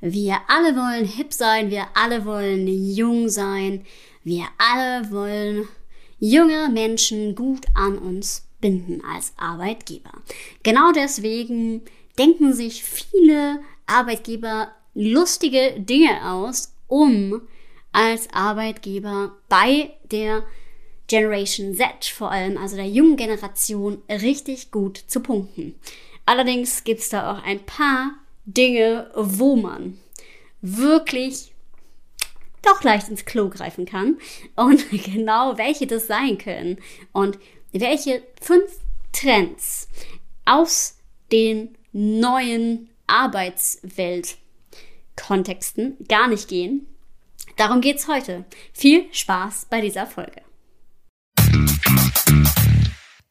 Wir alle wollen hip sein, wir alle wollen jung sein, wir alle wollen junge Menschen gut an uns binden als Arbeitgeber. Genau deswegen denken sich viele Arbeitgeber lustige Dinge aus, um als Arbeitgeber bei der Generation Z vor allem, also der jungen Generation, richtig gut zu punkten. Allerdings gibt es da auch ein paar Dinge, wo man wirklich doch leicht ins Klo greifen kann und genau welche das sein können und welche fünf Trends aus den neuen Arbeitswelt-Kontexten gar nicht gehen. Darum geht's heute. Viel Spaß bei dieser Folge.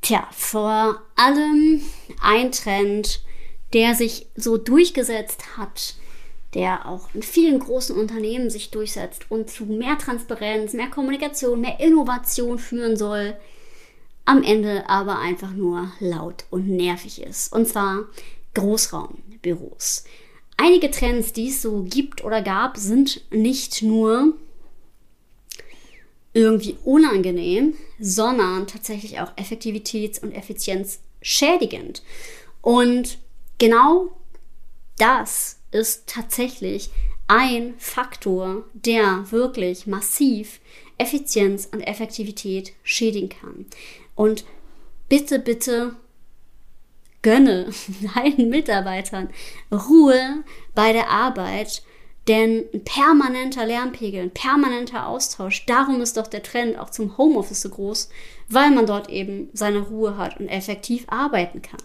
Tja, vor allem ein Trend, der sich so durchgesetzt hat, der auch in vielen großen Unternehmen sich durchsetzt und zu mehr Transparenz, mehr Kommunikation, mehr Innovation führen soll, am Ende aber einfach nur laut und nervig ist. Und zwar Großraumbüros. Einige Trends, die es so gibt oder gab, sind nicht nur irgendwie unangenehm, sondern tatsächlich auch effektivitäts- und effizienzschädigend. Und genau das ist tatsächlich ein Faktor, der wirklich massiv Effizienz und Effektivität schädigen kann. Und bitte, bitte gönne deinen Mitarbeitern Ruhe bei der Arbeit denn ein permanenter Lärmpegel, ein permanenter Austausch, darum ist doch der Trend auch zum Homeoffice so groß, weil man dort eben seine Ruhe hat und effektiv arbeiten kann.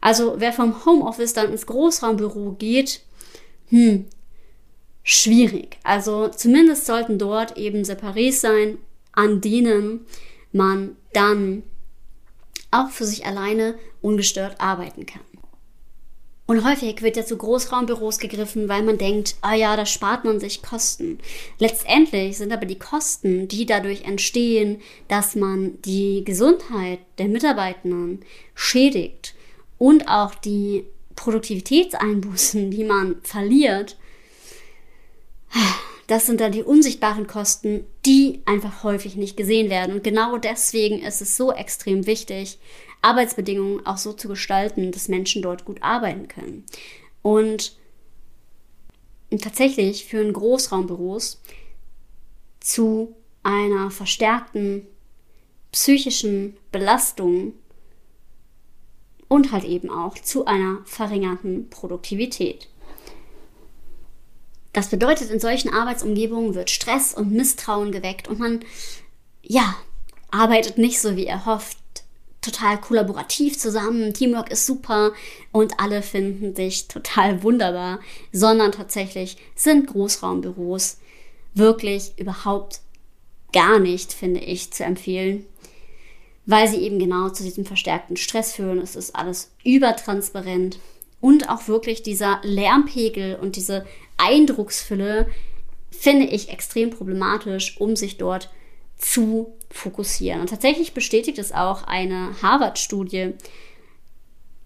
Also wer vom Homeoffice dann ins Großraumbüro geht, hm, schwierig. Also zumindest sollten dort eben Separés sein, an denen man dann auch für sich alleine ungestört arbeiten kann. Und häufig wird ja zu Großraumbüros gegriffen, weil man denkt, ah ja, da spart man sich Kosten. Letztendlich sind aber die Kosten, die dadurch entstehen, dass man die Gesundheit der Mitarbeitenden schädigt und auch die Produktivitätseinbußen, die man verliert, das sind dann die unsichtbaren Kosten, die einfach häufig nicht gesehen werden. Und genau deswegen ist es so extrem wichtig, Arbeitsbedingungen auch so zu gestalten, dass Menschen dort gut arbeiten können. Und tatsächlich führen Großraumbüros zu einer verstärkten psychischen Belastung und halt eben auch zu einer verringerten Produktivität. Das bedeutet, in solchen Arbeitsumgebungen wird Stress und Misstrauen geweckt und man, ja, arbeitet nicht so, wie er hofft, total kollaborativ zusammen, Teamwork ist super und alle finden sich total wunderbar, sondern tatsächlich sind Großraumbüros wirklich überhaupt gar nicht, finde ich, zu empfehlen, weil sie eben genau zu diesem verstärkten Stress führen. Es ist alles übertransparent und auch wirklich dieser Lärmpegel und diese Eindrucksfülle finde ich extrem problematisch, um sich dort zu fokussieren. Und tatsächlich bestätigt es auch eine Harvard-Studie,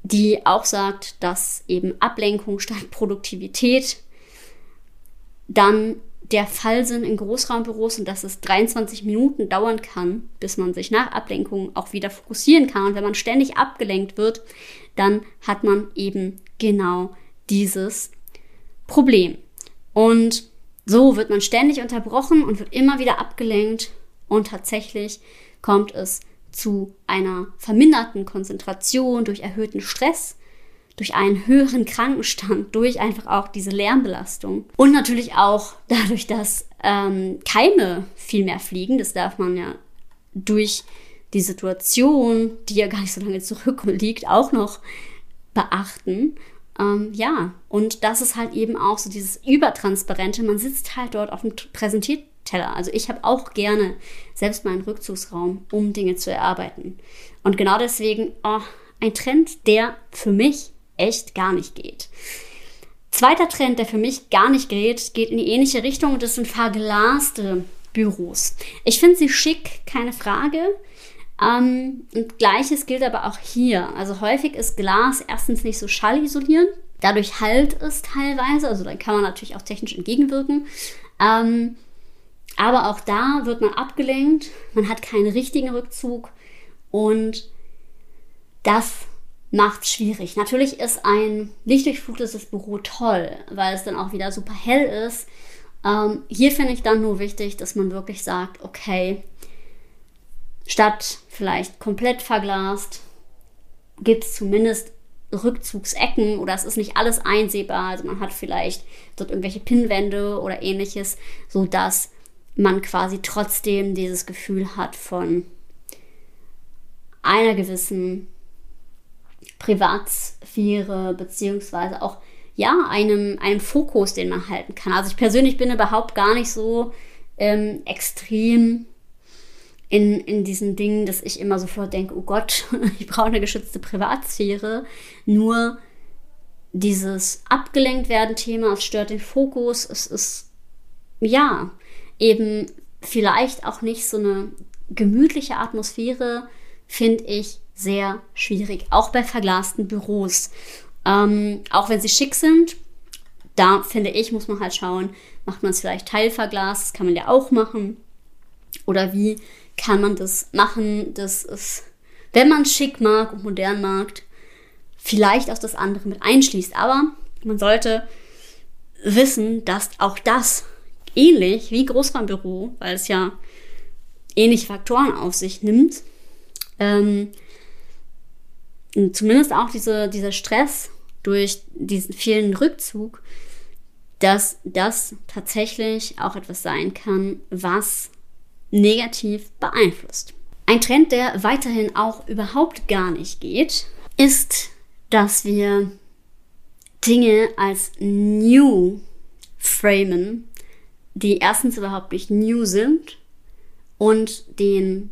die auch sagt, dass eben Ablenkung statt Produktivität dann der Fall sind in Großraumbüros und dass es 23 Minuten dauern kann, bis man sich nach Ablenkung auch wieder fokussieren kann. Und wenn man ständig abgelenkt wird, dann hat man eben genau dieses Problem. Und so wird man ständig unterbrochen und wird immer wieder abgelenkt und tatsächlich kommt es zu einer verminderten Konzentration durch erhöhten Stress, durch einen höheren Krankenstand, durch einfach auch diese Lärmbelastung und natürlich auch dadurch, dass ähm, Keime viel mehr fliegen. Das darf man ja durch die Situation, die ja gar nicht so lange zurückliegt, auch noch beachten. Ähm, ja, und das ist halt eben auch so dieses Übertransparente. Man sitzt halt dort auf dem Präsentierteller. Also ich habe auch gerne selbst meinen Rückzugsraum, um Dinge zu erarbeiten. Und genau deswegen oh, ein Trend, der für mich echt gar nicht geht. Zweiter Trend, der für mich gar nicht geht, geht in die ähnliche Richtung und das sind verglaste Büros. Ich finde sie schick, keine Frage. Ähm, und gleiches gilt aber auch hier. Also häufig ist Glas erstens nicht so schallisolierend. Dadurch halt es teilweise. Also da kann man natürlich auch technisch entgegenwirken. Ähm, aber auch da wird man abgelenkt. Man hat keinen richtigen Rückzug. Und das macht es schwierig. Natürlich ist ein lichtdurchflutetes Büro toll, weil es dann auch wieder super hell ist. Ähm, hier finde ich dann nur wichtig, dass man wirklich sagt, okay, statt vielleicht komplett verglast, gibt es zumindest Rückzugsecken oder es ist nicht alles einsehbar. Also man hat vielleicht dort irgendwelche Pinnwände oder ähnliches, sodass man quasi trotzdem dieses Gefühl hat von einer gewissen Privatsphäre beziehungsweise auch ja einem, einem Fokus, den man halten kann. Also ich persönlich bin überhaupt gar nicht so ähm, extrem in, in diesen Dingen, dass ich immer sofort denke, oh Gott, ich brauche eine geschützte Privatsphäre. Nur dieses abgelenkt werden Thema, es stört den Fokus, es ist ja eben vielleicht auch nicht so eine gemütliche Atmosphäre, finde ich sehr schwierig, auch bei verglasten Büros. Ähm, auch wenn sie schick sind, da finde ich, muss man halt schauen, macht man es vielleicht teilverglast, das kann man ja auch machen. Oder wie kann man das machen, dass es, wenn man schick mag und modern mag, vielleicht auch das andere mit einschließt. Aber man sollte wissen, dass auch das ähnlich wie Großraumbüro, weil es ja ähnliche Faktoren auf sich nimmt, ähm, zumindest auch diese, dieser Stress durch diesen vielen Rückzug, dass das tatsächlich auch etwas sein kann, was negativ beeinflusst. Ein Trend, der weiterhin auch überhaupt gar nicht geht, ist, dass wir Dinge als new framen, die erstens überhaupt nicht new sind und den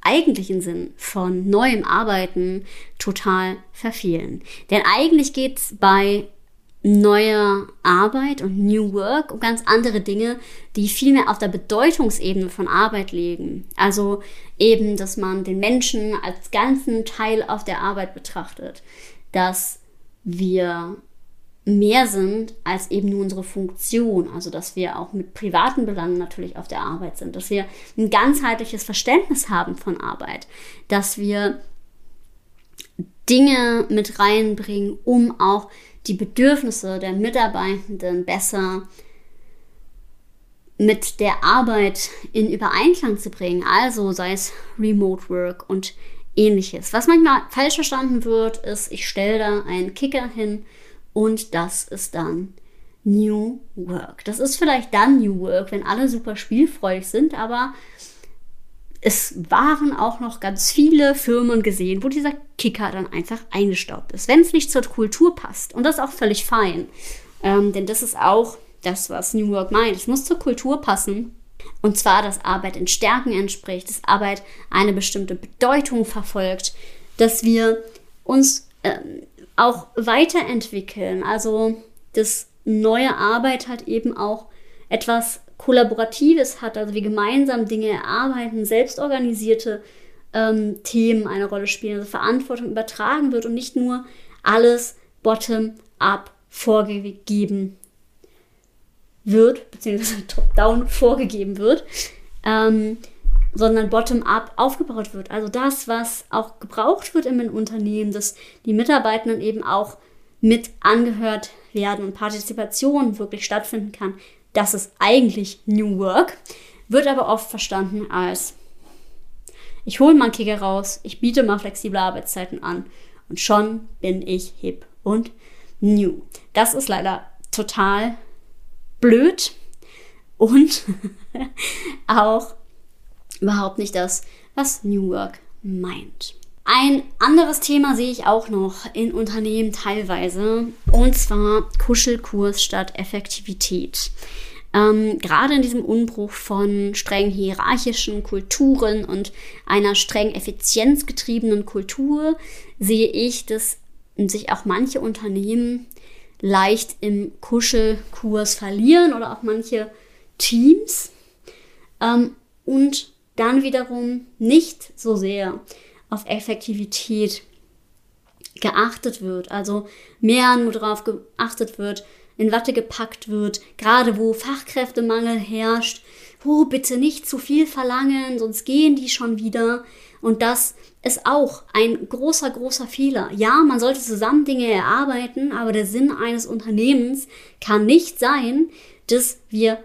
eigentlichen Sinn von neuem Arbeiten total verfehlen. Denn eigentlich geht es bei neuer Arbeit und New Work um ganz andere Dinge, die viel mehr auf der Bedeutungsebene von Arbeit liegen. Also eben, dass man den Menschen als ganzen Teil auf der Arbeit betrachtet, dass wir mehr sind als eben nur unsere Funktion. Also dass wir auch mit privaten Belangen natürlich auf der Arbeit sind, dass wir ein ganzheitliches Verständnis haben von Arbeit, dass wir Dinge mit reinbringen, um auch die Bedürfnisse der Mitarbeitenden besser mit der Arbeit in Übereinklang zu bringen. Also sei es Remote Work und ähnliches. Was manchmal falsch verstanden wird, ist, ich stelle da einen Kicker hin, und das ist dann New Work. Das ist vielleicht dann New Work, wenn alle super spielfreudig sind, aber es waren auch noch ganz viele Firmen gesehen, wo dieser Kicker dann einfach eingestaubt ist, wenn es nicht zur Kultur passt. Und das ist auch völlig fein. Ähm, denn das ist auch das, was New Work meint. Es muss zur Kultur passen. Und zwar, dass Arbeit in Stärken entspricht, dass Arbeit eine bestimmte Bedeutung verfolgt, dass wir uns ähm, auch weiterentwickeln. Also das neue Arbeit hat eben auch etwas Kollaboratives hat, also wir gemeinsam Dinge erarbeiten, selbstorganisierte ähm, Themen eine Rolle spielen, also Verantwortung übertragen wird und nicht nur alles bottom-up vorgegeben wird, beziehungsweise top-down vorgegeben wird. Ähm, sondern bottom-up aufgebaut wird. Also das, was auch gebraucht wird im Unternehmen, dass die Mitarbeitenden eben auch mit angehört werden und Partizipation wirklich stattfinden kann. Das ist eigentlich New Work, wird aber oft verstanden als ich hole mal einen Kicker raus, ich biete mal flexible Arbeitszeiten an und schon bin ich hip und new. Das ist leider total blöd und auch überhaupt nicht das, was New Work meint. Ein anderes Thema sehe ich auch noch in Unternehmen teilweise, und zwar Kuschelkurs statt Effektivität. Ähm, gerade in diesem Umbruch von streng hierarchischen Kulturen und einer streng effizienzgetriebenen Kultur sehe ich, dass sich auch manche Unternehmen leicht im Kuschelkurs verlieren oder auch manche Teams ähm, und dann wiederum nicht so sehr auf Effektivität geachtet wird. Also mehr nur darauf geachtet wird, in Watte gepackt wird, gerade wo Fachkräftemangel herrscht. Oh, bitte nicht zu viel verlangen, sonst gehen die schon wieder. Und das ist auch ein großer, großer Fehler. Ja, man sollte zusammen Dinge erarbeiten, aber der Sinn eines Unternehmens kann nicht sein, dass wir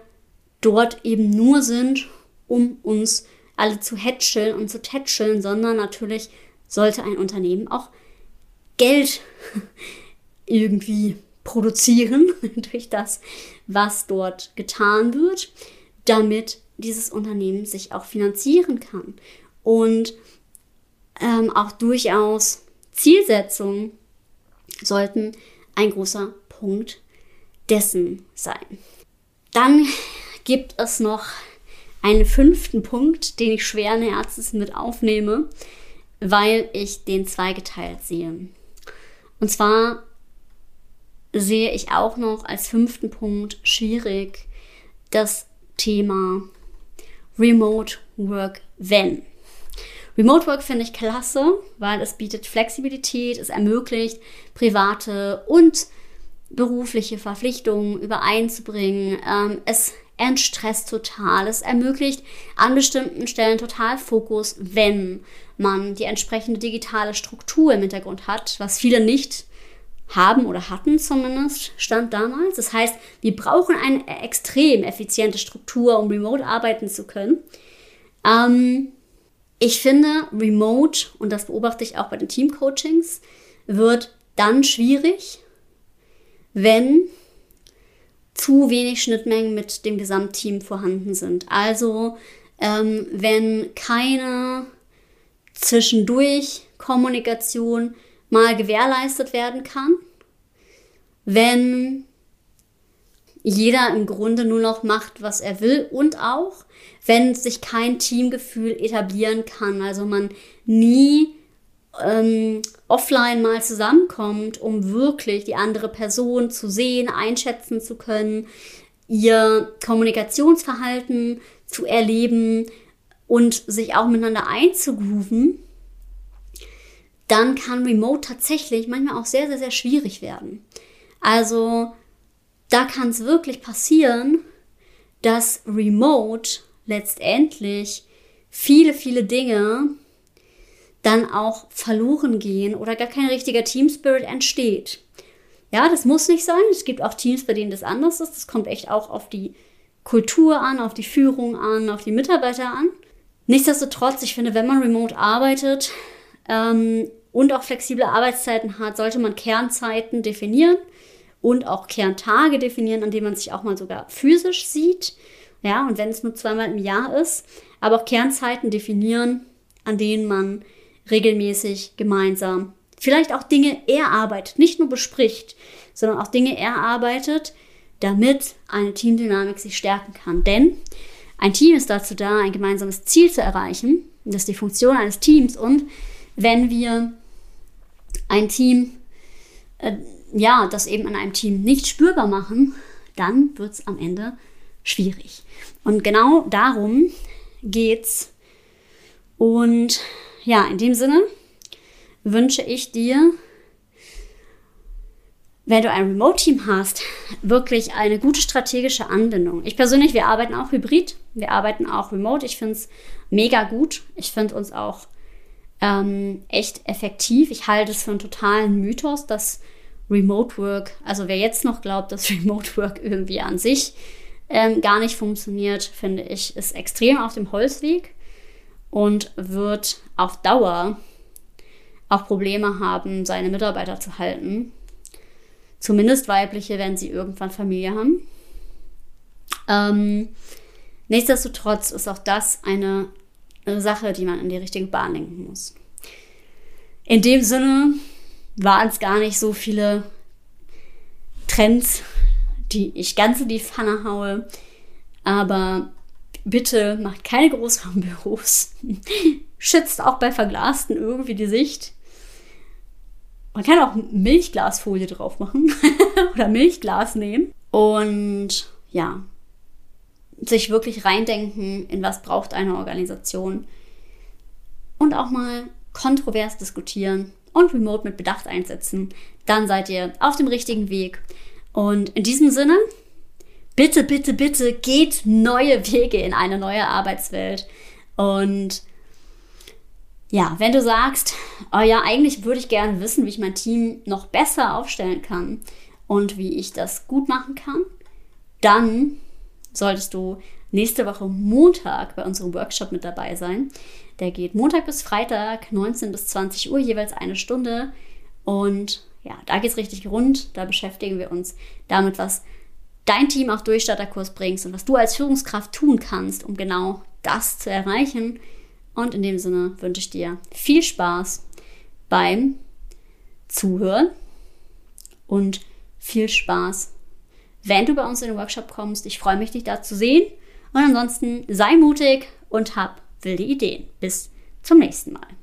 dort eben nur sind, um uns alle zu hätscheln und zu tätscheln, sondern natürlich sollte ein Unternehmen auch Geld irgendwie produzieren durch das, was dort getan wird, damit dieses Unternehmen sich auch finanzieren kann. Und ähm, auch durchaus Zielsetzungen sollten ein großer Punkt dessen sein. Dann gibt es noch einen fünften Punkt, den ich schweren Herzens mit aufnehme, weil ich den zweigeteilt sehe. Und zwar sehe ich auch noch als fünften Punkt schwierig das Thema Remote Work wenn. Remote Work finde ich klasse, weil es bietet Flexibilität, es ermöglicht private und berufliche Verpflichtungen übereinzubringen. Ähm, es entstresst total. Es ermöglicht an bestimmten Stellen total Fokus, wenn man die entsprechende digitale Struktur im Hintergrund hat, was viele nicht haben oder hatten zumindest, stand damals. Das heißt, wir brauchen eine extrem effiziente Struktur, um remote arbeiten zu können. Ähm, ich finde, remote, und das beobachte ich auch bei den Teamcoachings, wird dann schwierig, wenn zu wenig Schnittmengen mit dem Gesamtteam vorhanden sind. Also ähm, wenn keine zwischendurch Kommunikation mal gewährleistet werden kann, wenn jeder im Grunde nur noch macht, was er will und auch, wenn sich kein Teamgefühl etablieren kann, also man nie ähm, offline mal zusammenkommt, um wirklich die andere Person zu sehen, einschätzen zu können, ihr Kommunikationsverhalten zu erleben und sich auch miteinander einzugrooven, dann kann Remote tatsächlich manchmal auch sehr, sehr, sehr schwierig werden. Also da kann es wirklich passieren, dass Remote letztendlich viele, viele Dinge dann auch verloren gehen oder gar kein richtiger Team Spirit entsteht. Ja, das muss nicht sein. Es gibt auch Teams, bei denen das anders ist. Das kommt echt auch auf die Kultur an, auf die Führung an, auf die Mitarbeiter an. Nichtsdestotrotz, ich finde, wenn man remote arbeitet ähm, und auch flexible Arbeitszeiten hat, sollte man Kernzeiten definieren und auch Kerntage definieren, an denen man sich auch mal sogar physisch sieht. Ja, und wenn es nur zweimal im Jahr ist, aber auch Kernzeiten definieren, an denen man regelmäßig gemeinsam vielleicht auch Dinge erarbeitet, nicht nur bespricht, sondern auch Dinge erarbeitet, damit eine Teamdynamik sich stärken kann. Denn ein Team ist dazu da, ein gemeinsames Ziel zu erreichen. Das ist die Funktion eines Teams. Und wenn wir ein Team, äh, ja, das eben in einem Team nicht spürbar machen, dann wird es am Ende schwierig. Und genau darum geht's. Und ja, in dem Sinne wünsche ich dir, wenn du ein Remote-Team hast, wirklich eine gute strategische Anbindung. Ich persönlich, wir arbeiten auch hybrid, wir arbeiten auch remote. Ich finde es mega gut. Ich finde uns auch ähm, echt effektiv. Ich halte es für einen totalen Mythos, dass Remote Work, also wer jetzt noch glaubt, dass Remote Work irgendwie an sich ähm, gar nicht funktioniert, finde ich, ist extrem auf dem Holzweg und wird auf Dauer auch Probleme haben, seine Mitarbeiter zu halten. Zumindest weibliche, wenn sie irgendwann Familie haben. Ähm, nichtsdestotrotz ist auch das eine Sache, die man in die richtige Bahn lenken muss. In dem Sinne waren es gar nicht so viele Trends, die ich ganz in die Pfanne haue. Aber bitte macht keine Großraumbüros. Schützt auch bei Verglasten irgendwie die Sicht. Man kann auch Milchglasfolie drauf machen oder Milchglas nehmen. Und ja, sich wirklich reindenken, in was braucht eine Organisation. Und auch mal kontrovers diskutieren und Remote mit Bedacht einsetzen. Dann seid ihr auf dem richtigen Weg. Und in diesem Sinne, bitte, bitte, bitte geht neue Wege in eine neue Arbeitswelt. Und ja, wenn du sagst, oh ja, eigentlich würde ich gerne wissen, wie ich mein Team noch besser aufstellen kann und wie ich das gut machen kann, dann solltest du nächste Woche Montag bei unserem Workshop mit dabei sein. Der geht Montag bis Freitag, 19 bis 20 Uhr, jeweils eine Stunde. Und ja, da geht es richtig rund. Da beschäftigen wir uns damit, was dein Team auf Durchstarterkurs bringst und was du als Führungskraft tun kannst, um genau das zu erreichen. Und in dem Sinne wünsche ich dir viel Spaß beim Zuhören und viel Spaß, wenn du bei uns in den Workshop kommst. Ich freue mich, dich da zu sehen. Und ansonsten sei mutig und hab wilde Ideen. Bis zum nächsten Mal.